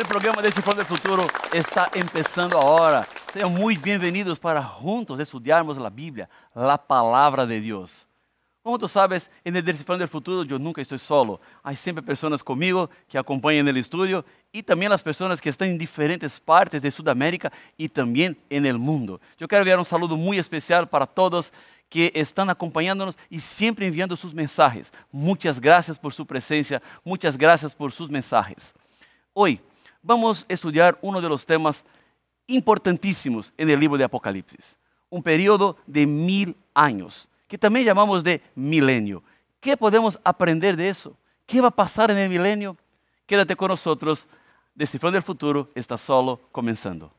El programa Descifrando del Futuro está empezando ahora. Sean muy bienvenidos para juntos estudiarmos la Biblia, la palabra de Dios. Como tú sabes, en el Descifrando del Futuro yo nunca estoy solo. Hay siempre personas conmigo que acompañan el estudio y también las personas que están en diferentes partes de Sudamérica y también en el mundo. Yo quiero enviar un saludo muy especial para todos que están acompañándonos y siempre enviando sus mensajes. Muchas gracias por su presencia, muchas gracias por sus mensajes. Hoy vamos a estudiar uno de los temas importantísimos en el libro de Apocalipsis, un periodo de mil años que también llamamos de milenio. ¿Qué podemos aprender de eso? ¿Qué va a pasar en el milenio? Quédate con nosotros. Descifrando el futuro está solo comenzando.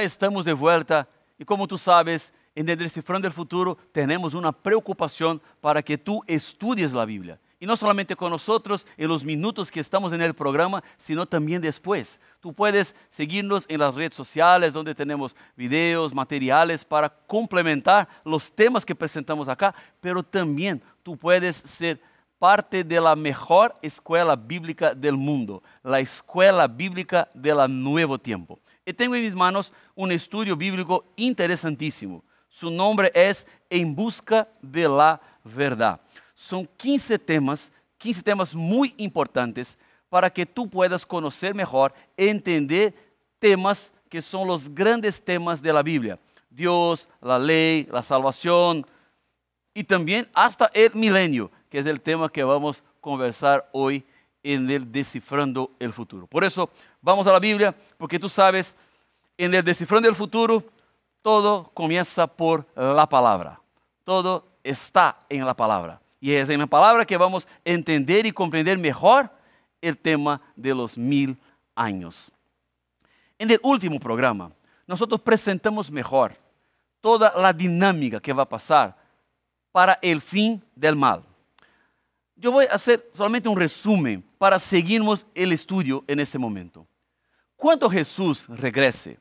Estamos de vuelta y como tú sabes, en el Descifrando del Futuro tenemos una preocupación para que tú estudies la Biblia. Y no solamente con nosotros en los minutos que estamos en el programa, sino también después. Tú puedes seguirnos en las redes sociales donde tenemos videos, materiales para complementar los temas que presentamos acá, pero también tú puedes ser parte de la mejor escuela bíblica del mundo, la escuela bíblica del nuevo tiempo. Y tengo en mis manos un estudio bíblico interesantísimo. Su nombre es En Busca de la Verdad. Son 15 temas, 15 temas muy importantes para que tú puedas conocer mejor, entender temas que son los grandes temas de la Biblia. Dios, la ley, la salvación y también hasta el milenio, que es el tema que vamos a conversar hoy en el Descifrando el Futuro. Por eso vamos a la Biblia, porque tú sabes, en el Descifrando el Futuro, todo comienza por la palabra. Todo está en la palabra. Y es en la palabra que vamos a entender y comprender mejor el tema de los mil años. En el último programa, nosotros presentamos mejor toda la dinámica que va a pasar para el fin del mal. Yo voy a hacer solamente un resumen para seguirnos el estudio en este momento. Cuando Jesús regrese,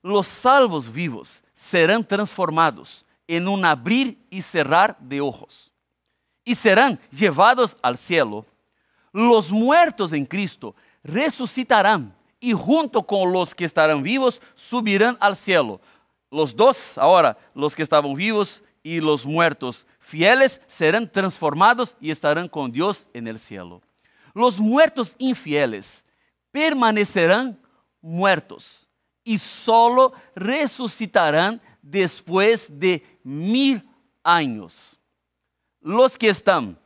los salvos vivos serán transformados en un abrir y cerrar de ojos y serán llevados al cielo. Los muertos en Cristo resucitarán y junto con los que estarán vivos subirán al cielo. Los dos, ahora, los que estaban vivos y los muertos fieles serán transformados y estarán con Dios en el cielo. Los muertos infieles permanecerán muertos y solo resucitarán después de mil años. Los que están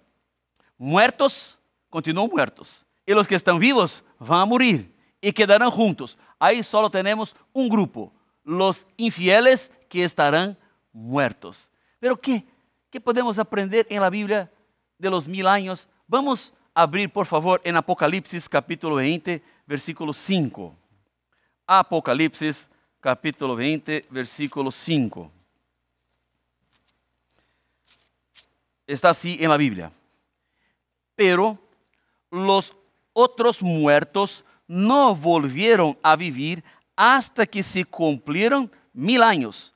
muertos continúan muertos y los que están vivos van a morir y quedarán juntos. Ahí solo tenemos un grupo, los infieles que estarán muertos. Pero ¿qué? ¿Qué podemos aprender en la Biblia de los mil años? Vamos a abrir, por favor, en Apocalipsis capítulo 20, versículo 5. Apocalipsis capítulo 20, versículo 5. Está así en la Biblia. Pero los otros muertos no volvieron a vivir hasta que se cumplieron mil años.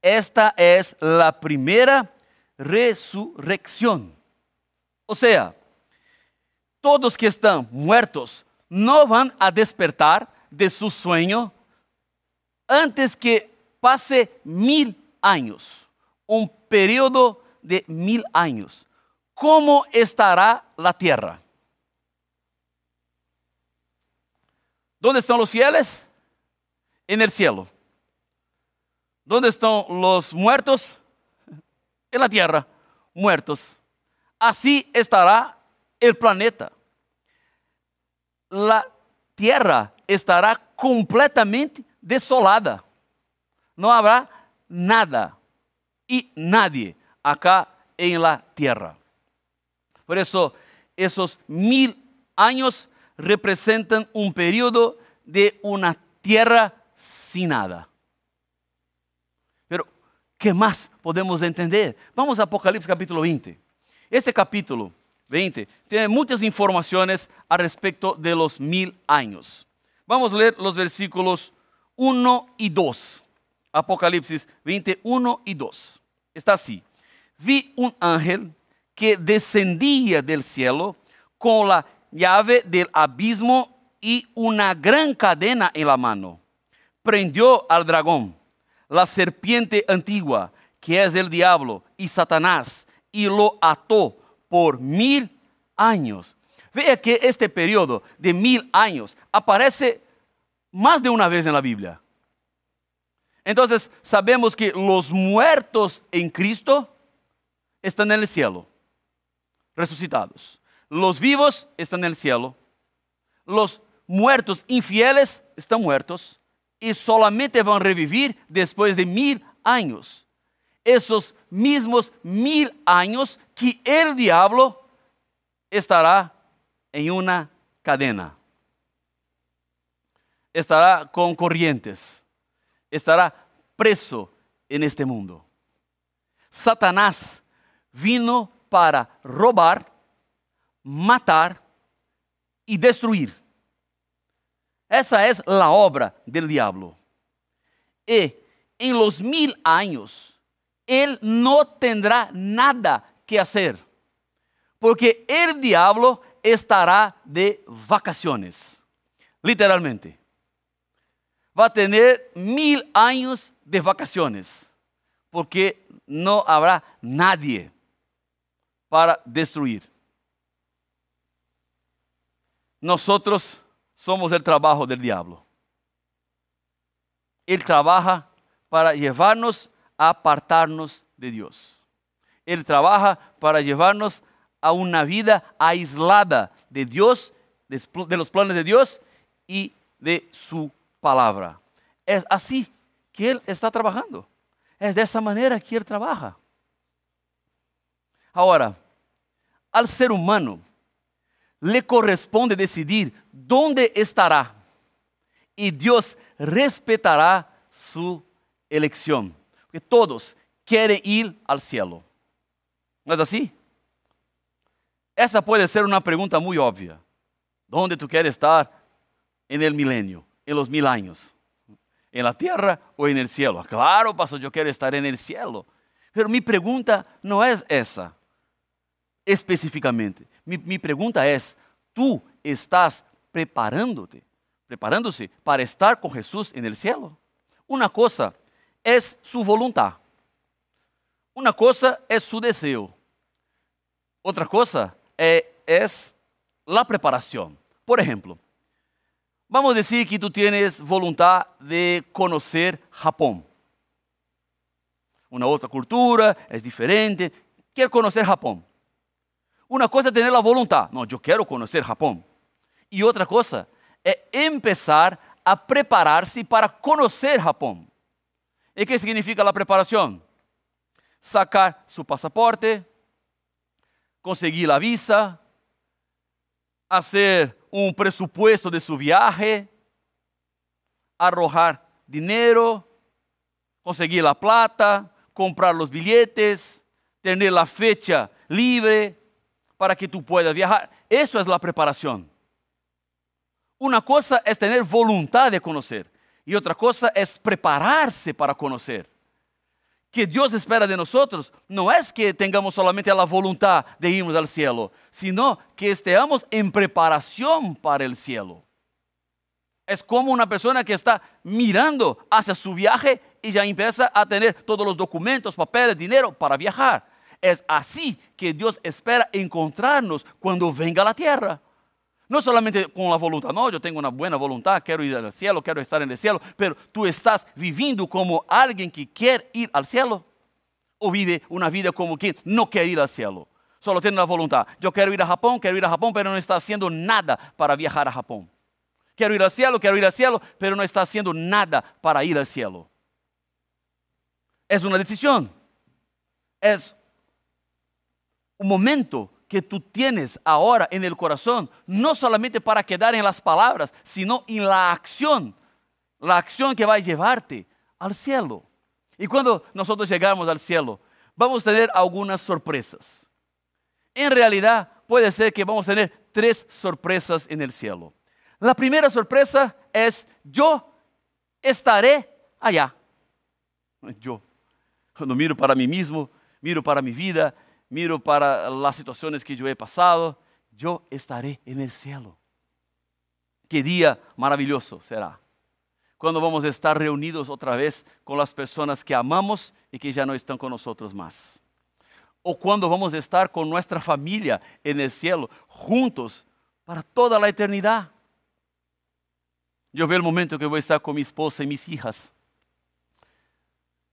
Esta es la primera resurrección. O sea, todos que están muertos no van a despertar de su sueño antes que pase mil años, un periodo de mil años. ¿Cómo estará la tierra? ¿Dónde están los fieles? En el cielo. ¿Dónde están los muertos? En la tierra, muertos. Así estará el planeta. La tierra estará completamente desolada. No habrá nada y nadie acá en la tierra. Por eso, esos mil años representan un periodo de una tierra sin nada. ¿Qué más podemos entender? Vamos a Apocalipsis capítulo 20. Este capítulo 20 tiene muchas informaciones al respecto de los mil años. Vamos a leer los versículos 1 y 2. Apocalipsis 21 y 2. Está así. Vi un ángel que descendía del cielo con la llave del abismo y una gran cadena en la mano. Prendió al dragón, la serpiente antigua, que es el diablo y Satanás, y lo ató por mil años. Vea que este periodo de mil años aparece más de una vez en la Biblia. Entonces sabemos que los muertos en Cristo están en el cielo, resucitados. Los vivos están en el cielo. Los muertos infieles están muertos y solamente van a revivir después de mil años. Esos mismos mil años que el diablo estará en una cadena. Estará con corrientes. Estará preso en este mundo. Satanás vino para robar, matar y destruir. Esa es la obra del diablo. Y en los mil años, él no tendrá nada que hacer, porque el diablo estará de vacaciones, literalmente. Va a tener mil años de vacaciones, porque no habrá nadie para destruir. Nosotros somos el trabajo del diablo. Él trabaja para llevarnos a apartarnos de Dios. Él trabaja para llevarnos a una vida aislada de Dios, de los planes de Dios y de su palabra. Es así que Él está trabajando. Es de esa manera que Él trabaja. Ahora, al ser humano le corresponde decidir dónde estará y Dios respetará su elección. Porque todos quieren ir al cielo. ¿No es así? Esa puede ser una pregunta muy obvia. ¿Dónde tú quieres estar en el milenio, en los mil años? ¿En la tierra o en el cielo? Claro, pastor, yo quiero estar en el cielo. Pero mi pregunta no es esa especificamente. Mi, mi pregunta es, ¿tú estás preparándote, preparándose para estar con Jesús en el cielo? Una cosa es su voluntad. Una cosa es su deseo. Otra cosa eh, es la preparación. Por ejemplo, vamos a decir que tú tienes voluntad de conocer Japón. Una otra cultura, es diferente. Quieres conocer Japón. Una cosa es tener la voluntad. No, yo quiero conocer Japón. Y otra cosa es empezar a prepararse para conocer Japón. ¿Y qué significa la preparación? Sacar su pasaporte, conseguir la visa, hacer un presupuesto de su viaje, arrojar dinero, conseguir la plata, comprar los billetes, tener la fecha libre, para que tú puedas viajar. Eso es la preparación. Una cosa es tener voluntad de conocer y otra cosa es prepararse para conocer. Que Dios espera de nosotros no es que tengamos solamente la voluntad de irnos al cielo, sino que estemos en preparación para el cielo. Es como una persona que está mirando hacia su viaje y ya empieza a tener todos los documentos, papeles, dinero para viajar. Es así que Dios espera encontrarnos cuando venga a la tierra. No solamente con la voluntad, no, yo tengo una buena voluntad, quiero ir al cielo, quiero estar en el cielo, pero tú estás viviendo como alguien que quiere ir al cielo o vive una vida como quien no quiere ir al cielo. Solo tiene la voluntad. Yo quiero ir a Japón, quiero ir a Japón, pero no está haciendo nada para viajar a Japón. Quiero ir al cielo, quiero ir al cielo, pero no está haciendo nada para ir al cielo. Es una decisión. Es un momento que tú tienes ahora en el corazón, no solamente para quedar en las palabras, sino en la acción, la acción que va a llevarte al cielo. Y cuando nosotros llegamos al cielo, vamos a tener algunas sorpresas. En realidad, puede ser que vamos a tener tres sorpresas en el cielo. La primera sorpresa es, yo estaré allá. Yo, cuando miro para mí mismo, miro para mi vida, miro para las situaciones que yo he pasado, yo estaré en el cielo. Qué día maravilloso será. Cuando vamos a estar reunidos otra vez con las personas que amamos y que ya no están con nosotros más. O cuando vamos a estar con nuestra familia en el cielo, juntos para toda la eternidad. Yo veo el momento que voy a estar con mi esposa y mis hijas.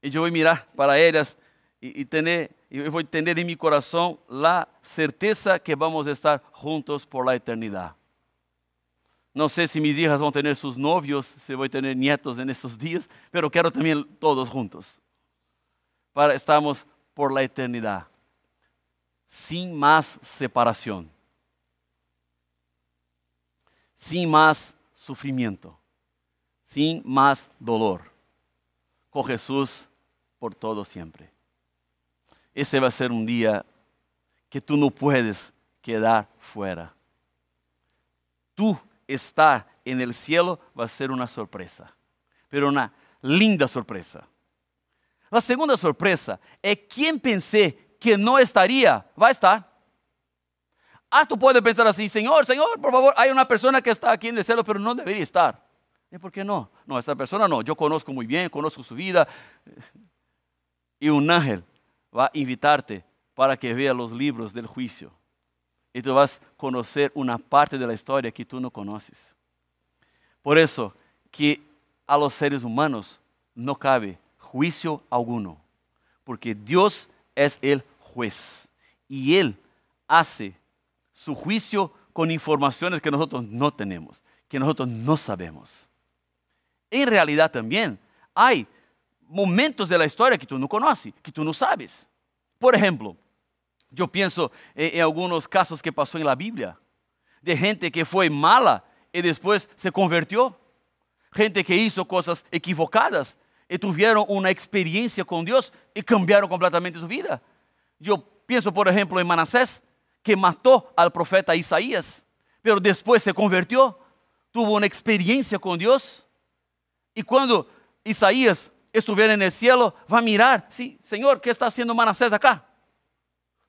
Y yo voy a mirar para ellas y, tener, y voy a tener en mi corazón la certeza que vamos a estar juntos por la eternidad. No sé si mis hijas van a tener sus novios, si voy a tener nietos en esos días, pero quiero también todos juntos. Para estamos por la eternidad, sin más separación, sin más sufrimiento, sin más dolor, con Jesús por todo siempre. Ese va a ser un día que tú no puedes quedar fuera. Tú estar en el cielo va a ser una sorpresa, pero una linda sorpresa. La segunda sorpresa es quien pensé que no estaría, va a estar. Ah, tú puedes pensar así, Señor, Señor, por favor, hay una persona que está aquí en el cielo, pero no debería estar. ¿Y por qué no? No, esta persona no, yo conozco muy bien, conozco su vida. Y un ángel va a invitarte para que vea los libros del juicio y tú vas a conocer una parte de la historia que tú no conoces. Por eso que a los seres humanos no cabe juicio alguno, porque Dios es el juez y Él hace su juicio con informaciones que nosotros no tenemos, que nosotros no sabemos. En realidad también hay momentos de la historia que tú no conoces, que tú no sabes. Por ejemplo, yo pienso en, algunos casos que pasó en la Biblia, de gente que fue mala y después se convirtió, gente que hizo cosas equivocadas y tuvieron una experiencia con Dios y cambiaron completamente su vida. Yo pienso, por ejemplo, en Manasés, que mató al profeta Isaías, pero después se convirtió, tuvo una experiencia con Dios. Y cuando Isaías estuviera en el cielo, va a mirar, sí, Señor, ¿qué está haciendo Manasés acá?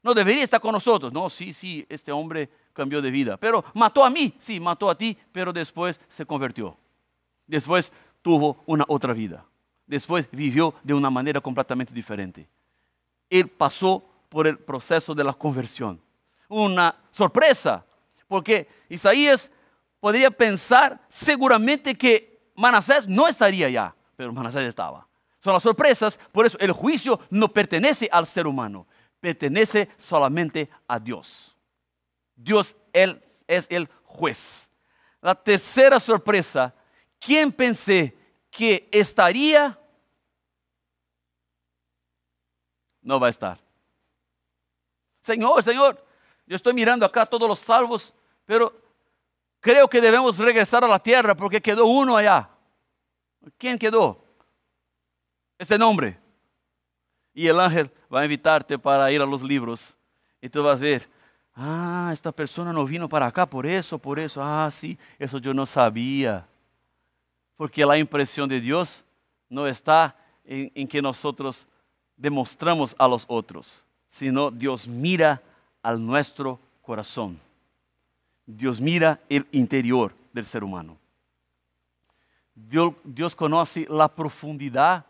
no debería estar con nosotros. No, sí, sí, este hombre cambió de vida. Pero mató a mí, sí, mató a ti, pero después se convirtió. Después tuvo una otra vida. Después vivió de una manera completamente diferente. Él pasó por el proceso de la conversión. Una sorpresa, porque Isaías podría pensar seguramente que Manasés no estaría allá, pero Manasés estaba. Son las sorpresas, por eso el juicio no pertenece al ser humano, pertenece solamente a Dios. Dios él, es el juez. La tercera sorpresa, ¿quién pensé que estaría? No va a estar. Señor, Señor, yo estoy mirando acá todos los salvos, pero creo que debemos regresar a la tierra porque quedó uno allá. ¿Quién quedó? Este nombre. Y el ángel va a invitarte para ir a los libros. Y tú vas a ver, ah, esta persona no vino para acá por eso, por eso. Ah, sí, eso yo no sabía. Porque la impresión de Dios no está en, en que nosotros demostramos a los otros, sino Dios mira al nuestro corazón. Dios mira el interior del ser humano. Dios, Dios, conoce la profundidad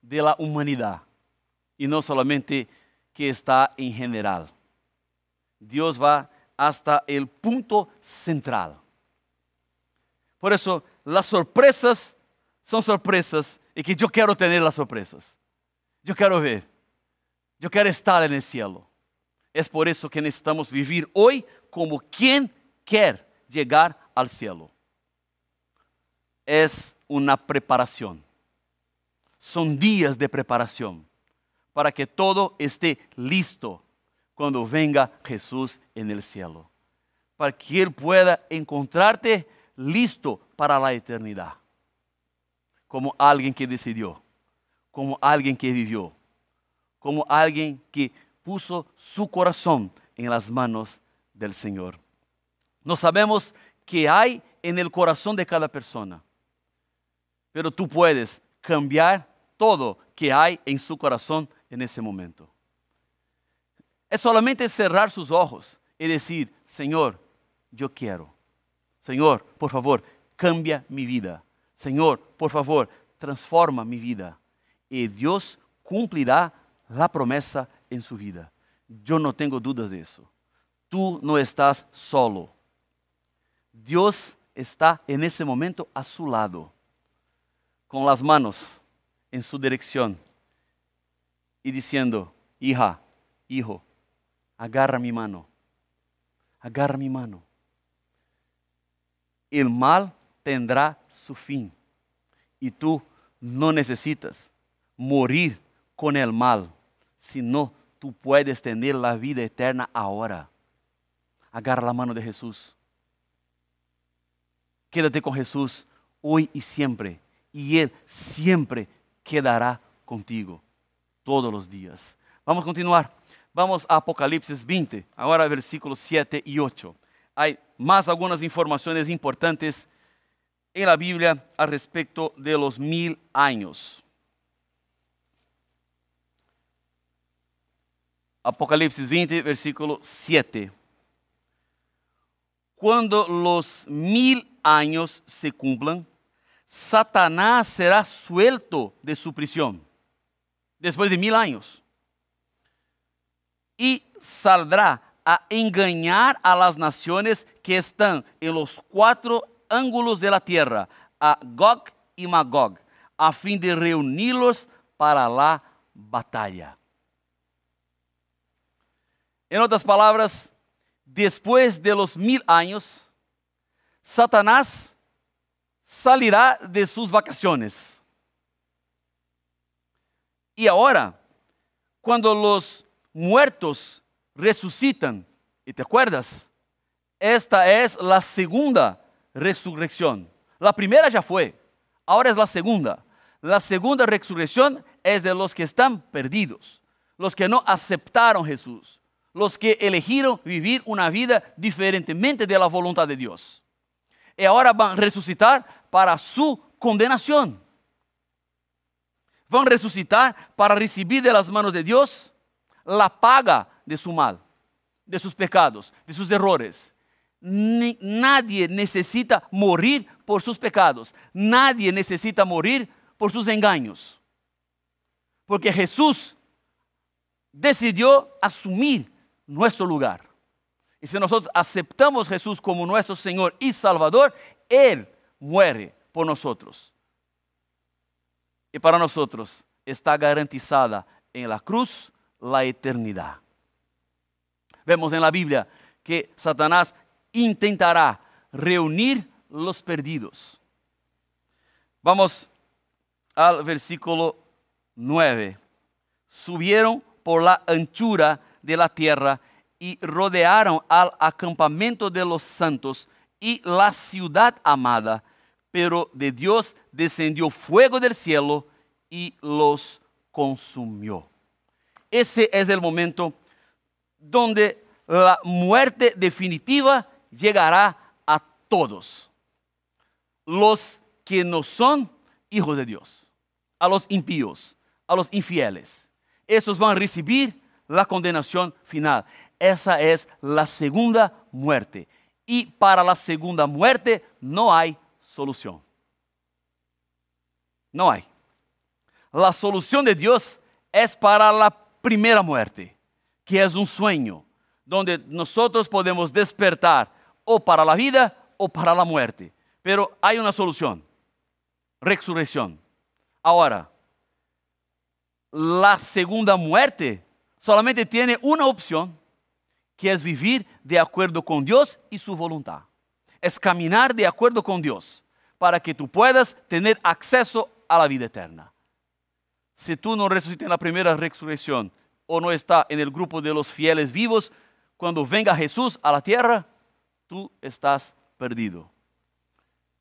de la humanidad y no solamente que está en general. Dios va hasta el punto central. Por eso las sorpresas son sorpresas y que yo quiero tener las sorpresas. Yo quiero ver. Yo quiero estar en el cielo. Es por eso que necesitamos vivir hoy como quien quer llegar al cielo. Es una preparación. Son días de preparación para que todo esté listo cuando venga Jesús en el cielo. Para que Él pueda encontrarte listo para la eternidad. Como alguien que decidió, como alguien que vivió, como alguien que puso su corazón en las manos del Señor. No sabemos qué hay en el corazón de cada persona, pero tú puedes cambiar todo que hay en su corazón en ese momento. Es solamente cerrar sus ojos y decir, Señor, yo quiero. Señor, por favor, cambia mi vida. Señor, por favor, transforma mi vida. Y Dios cumplirá la promesa en su vida. Yo no tengo dudas de eso. Tú estás solo. Dios está en ese momento a su lado, con las manos en su dirección y diciendo, hija, hijo, agarra mi mano, agarra mi mano. El mal tendrá su fin y tú no necesitas morir con el mal, sino tú puedes tener la vida eterna ahora. Agarra la mano de Jesús. Quédate con Jesús hoy y siempre, y Él siempre quedará contigo todos los días. Vamos a continuar. Vamos a Apocalipsis 20, ahora versículos 7 y 8. Hay más algunas informaciones importantes en la Biblia al respecto de los mil años. Apocalipsis 20, versículo 7. Cuando los mil años se cumplan, Satanás será suelto de su prisión después de mil años y saldrá a engañar a las naciones que están en los cuatro ángulos de la tierra, a Gog y Magog, a fin de reunirlos para la batalla. En otras palabras, después de los mil años, Satanás salirá de sus vacaciones. Y ahora, cuando los muertos resucitan, ¿y te acuerdas? Esta es la segunda resurrección. La primera ya fue, ahora es la segunda. La segunda resurrección es de los que están perdidos, los que no aceptaron Jesús, los que eligieron vivir una vida diferentemente de la voluntad de Dios. Y ahora van a resucitar para su condenación. Van a resucitar para recibir de las manos de Dios la paga de su mal, de sus pecados, de sus errores. nadie necesita morir por sus pecados. Nadie necesita morir por sus engaños. Porque Jesús decidió asumir nuestro lugar. Y si nosotros aceptamos a Jesús como nuestro Señor y Salvador, Él muere por nosotros. Y para nosotros está garantizada en la cruz la eternidad. Vemos en la Biblia que Satanás intentará reunir los perdidos. Vamos al versículo 9. Subieron por la anchura de la tierra y rodearon al acampamento de los santos y la ciudad amada pero de Dios descendió fuego del cielo y los consumió. Ese es el momento donde la muerte definitiva llegará a todos. Los que no son hijos de Dios, a los impíos, a los infieles. Esos van a recibir la condenación final. Esa es la segunda muerte. Y para la segunda muerte no hay solución. No hay. La solución de Dios es para la primera muerte, que es un sueño, donde nosotros podemos despertar o para la vida o para la muerte. Pero hay una solución, resurrección. Ahora, la segunda muerte solamente tiene una opción, que es vivir de acuerdo con Dios y su voluntad es caminar de acuerdo con Dios para que tú puedas tener acceso a la vida eterna. Si tú no resucitas en la primera resurrección o no estás en el grupo de los fieles vivos, cuando venga Jesús a la tierra, tú estás perdido.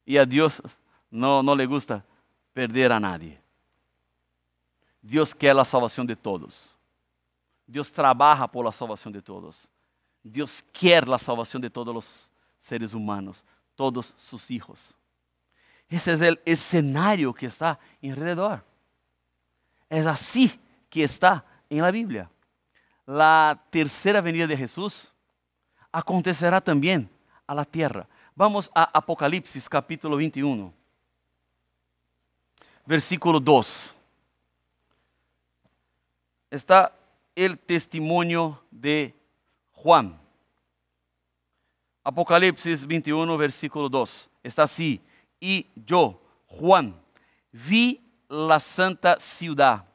Y a Dios no, no le gusta perder a nadie. Dios quiere la salvación de todos. Dios trabaja por la salvación de todos. Dios quiere la salvación de todos los seres humanos, todos sus hijos. Ese es el escenario que está alrededor. Es así que está en la Biblia. La tercera venida de Jesús acontecerá también a la tierra. Vamos a Apocalipsis capítulo 21, versículo 2. Está el testimonio de Juan. Apocalipsis 21, versículo 2. Está así. Y yo, Juan, vi la santa ciudad,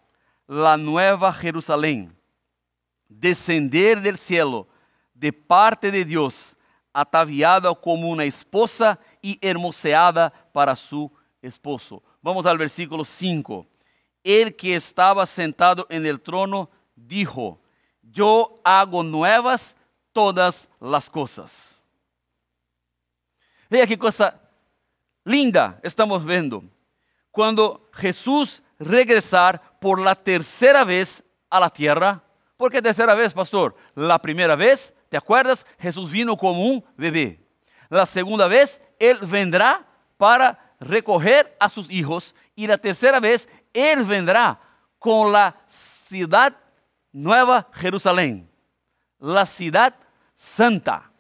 la nueva Jerusalén, descender del cielo de parte de Dios, ataviada como una esposa y hermoseada para su esposo. Vamos al versículo 5. El que estaba sentado en el trono dijo, yo hago nuevas todas las cosas. Veja qué cosa linda estamos viendo. Cuando Jesús regresar por la tercera vez a la tierra, ¿por qué tercera vez, pastor? La primera vez, ¿te acuerdas? Jesús vino como un bebé. La segunda vez, Él vendrá para recoger a sus hijos. Y la tercera vez, Él vendrá con la ciudad nueva Jerusalén, la ciudad santa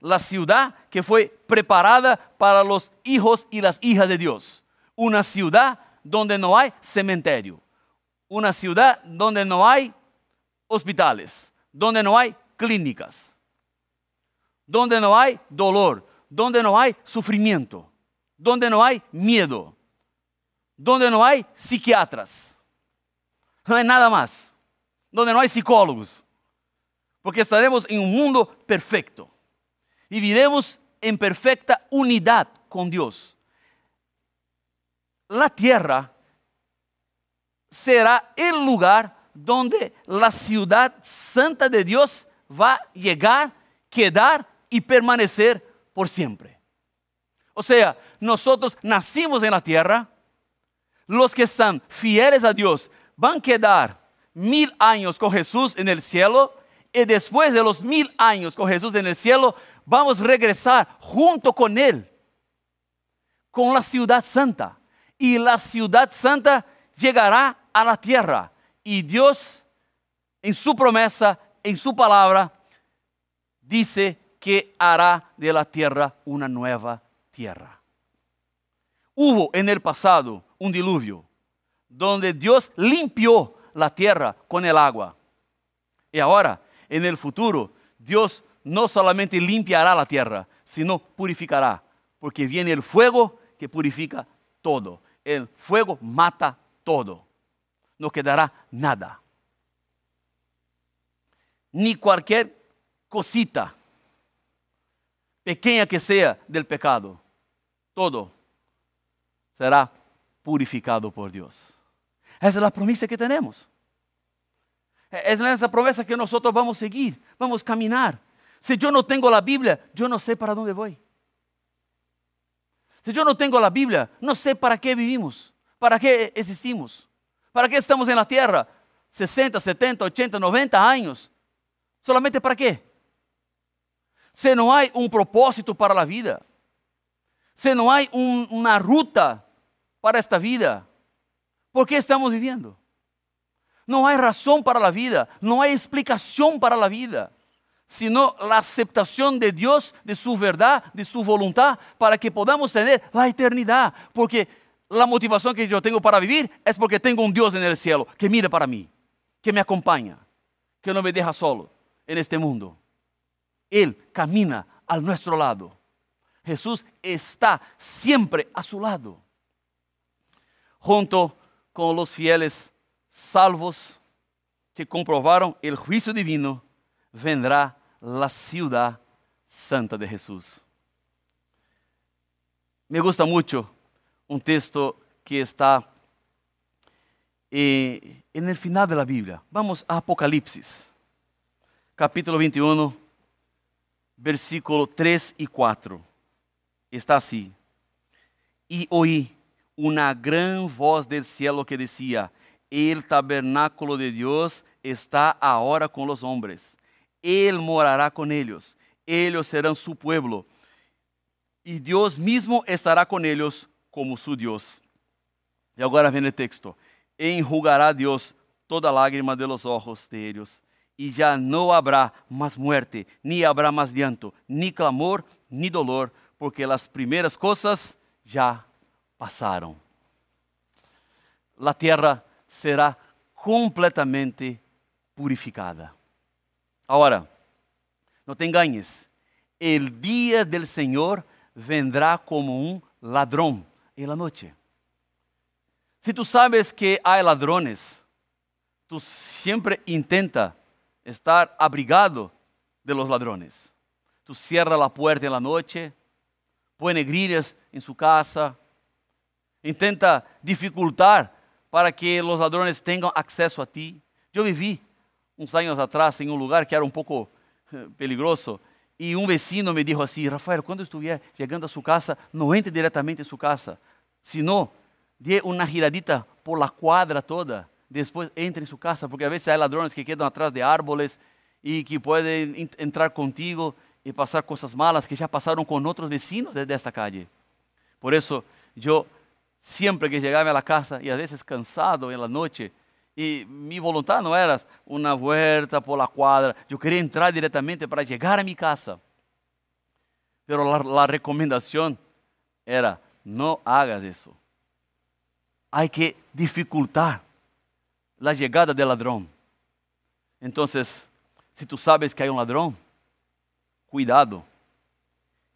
la ciudad que fue preparada para los hijos y las hijas de Dios. Una ciudad donde no hay cementerio. Una ciudad donde no hay hospitales, donde no hay clínicas, donde no hay dolor, donde no hay sufrimiento, donde no hay miedo, donde no hay psiquiatras. No hay nada más. Donde no hay psicólogos. Porque estaremos en un mundo perfecto. Viviremos en perfecta unidad con Dios. La tierra será el lugar donde la ciudad santa de Dios va a llegar, quedar y permanecer por siempre. O sea, nosotros nacimos en la tierra, los que están fieles a Dios van a quedar mil años con Jesús en el cielo y después de los mil años con Jesús en el cielo vamos a regresar junto con Él, con la ciudad santa. Y la ciudad santa llegará a la tierra. Y Dios, en su promesa, en su palabra, dice que hará de la tierra una nueva tierra. Hubo en el pasado un diluvio donde Dios limpió la tierra con el agua. Y ahora, en el futuro, Dios no solamente limpiará la tierra, sino purificará, porque viene el fuego que purifica todo. El fuego mata todo. No quedará nada. Ni cualquier cosita, pequeña que sea del pecado, todo será purificado por Dios. Esa es la promesa que tenemos. Es esa promesa que nosotros vamos a seguir, vamos a caminar. Si yo no tengo la Biblia, yo no sé para dónde voy. Si yo no tengo la Biblia, no sé para qué vivimos, para qué existimos, para qué estamos en la tierra. 60, 70, 80, 90 años. ¿Solamente para qué? Si no hay un propósito para la vida, si no hay una ruta para esta vida, ¿por qué estamos viviendo? No hay razón para la vida, no hay explicación para la vida sino la aceptación de Dios, de su verdad, de su voluntad, para que podamos tener la eternidad. Porque la motivación que yo tengo para vivir es porque tengo un Dios en el cielo que mira para mí, que me acompaña, que no me deja solo en este mundo. Él camina a nuestro lado. Jesús está siempre a su lado. Junto con los fieles salvos que comprobaron el juicio divino vendrá la ciudad santa de Jesús. Me gusta mucho un texto que está eh, en el final de la Biblia. Vamos a Apocalipsis, capítulo 21, versículo 3 y 4. Está así. Y oí una gran voz del cielo que decía, el tabernáculo de Dios está ahora con los hombres. Él morará con ellos. Ellos serán su pueblo. Y Dios mismo estará con ellos como su Dios. Y ahora viene el texto. Enjugará Dios toda lágrima de los ojos de ellos. Y ya no habrá más muerte, ni habrá más llanto, ni clamor, ni dolor, porque las primeras cosas ya pasaron. La tierra será completamente purificada. Ahora, no te engañes, el día del Señor vendrá como un ladrón en la noche. Si tú sabes que hay ladrones, tú siempre intenta estar abrigado de los ladrones. Tú cierras la puerta en la noche, pone grillas en su casa, intenta dificultar para que los ladrones tengan acceso a ti. Yo viví unos años atrás en un lugar que era un poco eh, peligroso y un vecino me dijo así, Rafael, cuando estuviera llegando a su casa, no entre directamente en su casa, sino dé una giradita por la cuadra toda, después entre en su casa, porque a veces hay ladrones que quedan atrás de árboles y que pueden entrar contigo y pasar cosas malas que ya pasaron con otros vecinos de esta calle. Por eso yo siempre que llegaba a la casa y a veces cansado en la noche, y mi voluntad no era una vuelta por la cuadra, yo quería entrar directamente para llegar a mi casa. Pero la, la recomendación era, no hagas eso. Hay que dificultar la llegada del ladrón. Entonces, si tú sabes que hay un ladrón, cuidado,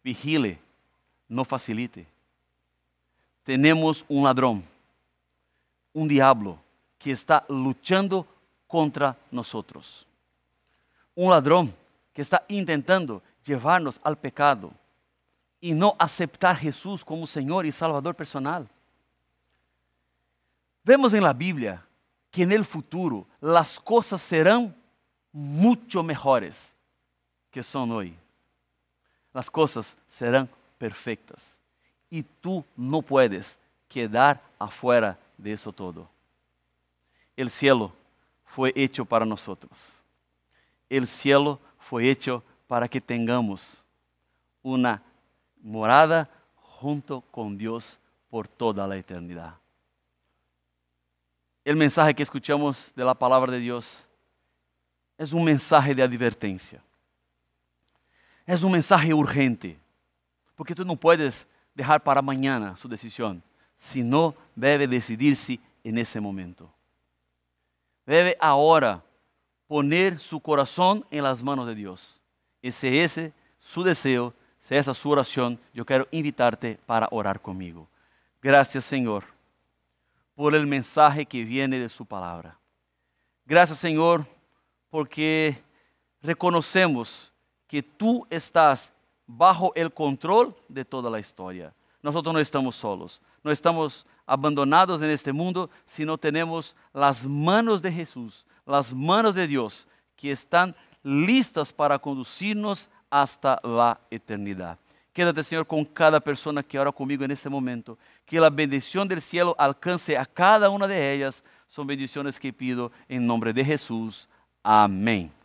vigile, no facilite tenemos un ladrón, un diablo que está luchando contra nosotros. Un ladrón que está intentando llevarnos al pecado y no aceptar a Jesús como Señor y Salvador personal. Vemos en la Biblia que en el futuro las cosas serán mucho mejores que son hoy. Las cosas serán perfectas y tú no puedes quedar afuera de eso todo. El cielo fue hecho para nosotros. El cielo fue hecho para que tengamos una morada junto con Dios por toda la eternidad. El mensaje que escuchamos de la palabra de Dios es un mensaje de advertencia. Es un mensaje urgente, porque tú no puedes dejar para mañana su decisión, sino debe decidirse en ese momento. Debe ahora poner su corazón en las manos de Dios. Y si ese su deseo, si esa su oración, yo quiero invitarte para orar conmigo. Gracias Señor por el mensaje que viene de su palabra. Gracias Señor porque reconocemos que tú estás bajo el control de toda la historia. Nosotros no estamos solos, no estamos abandonados en este mundo, sino tenemos las manos de Jesús, las manos de Dios, que están listas para conducirnos hasta la eternidad. Quédate, Señor, con cada persona que ora conmigo en este momento. Que la bendición del cielo alcance a cada una de ellas. Son bendiciones que pido en nombre de Jesús. Amén.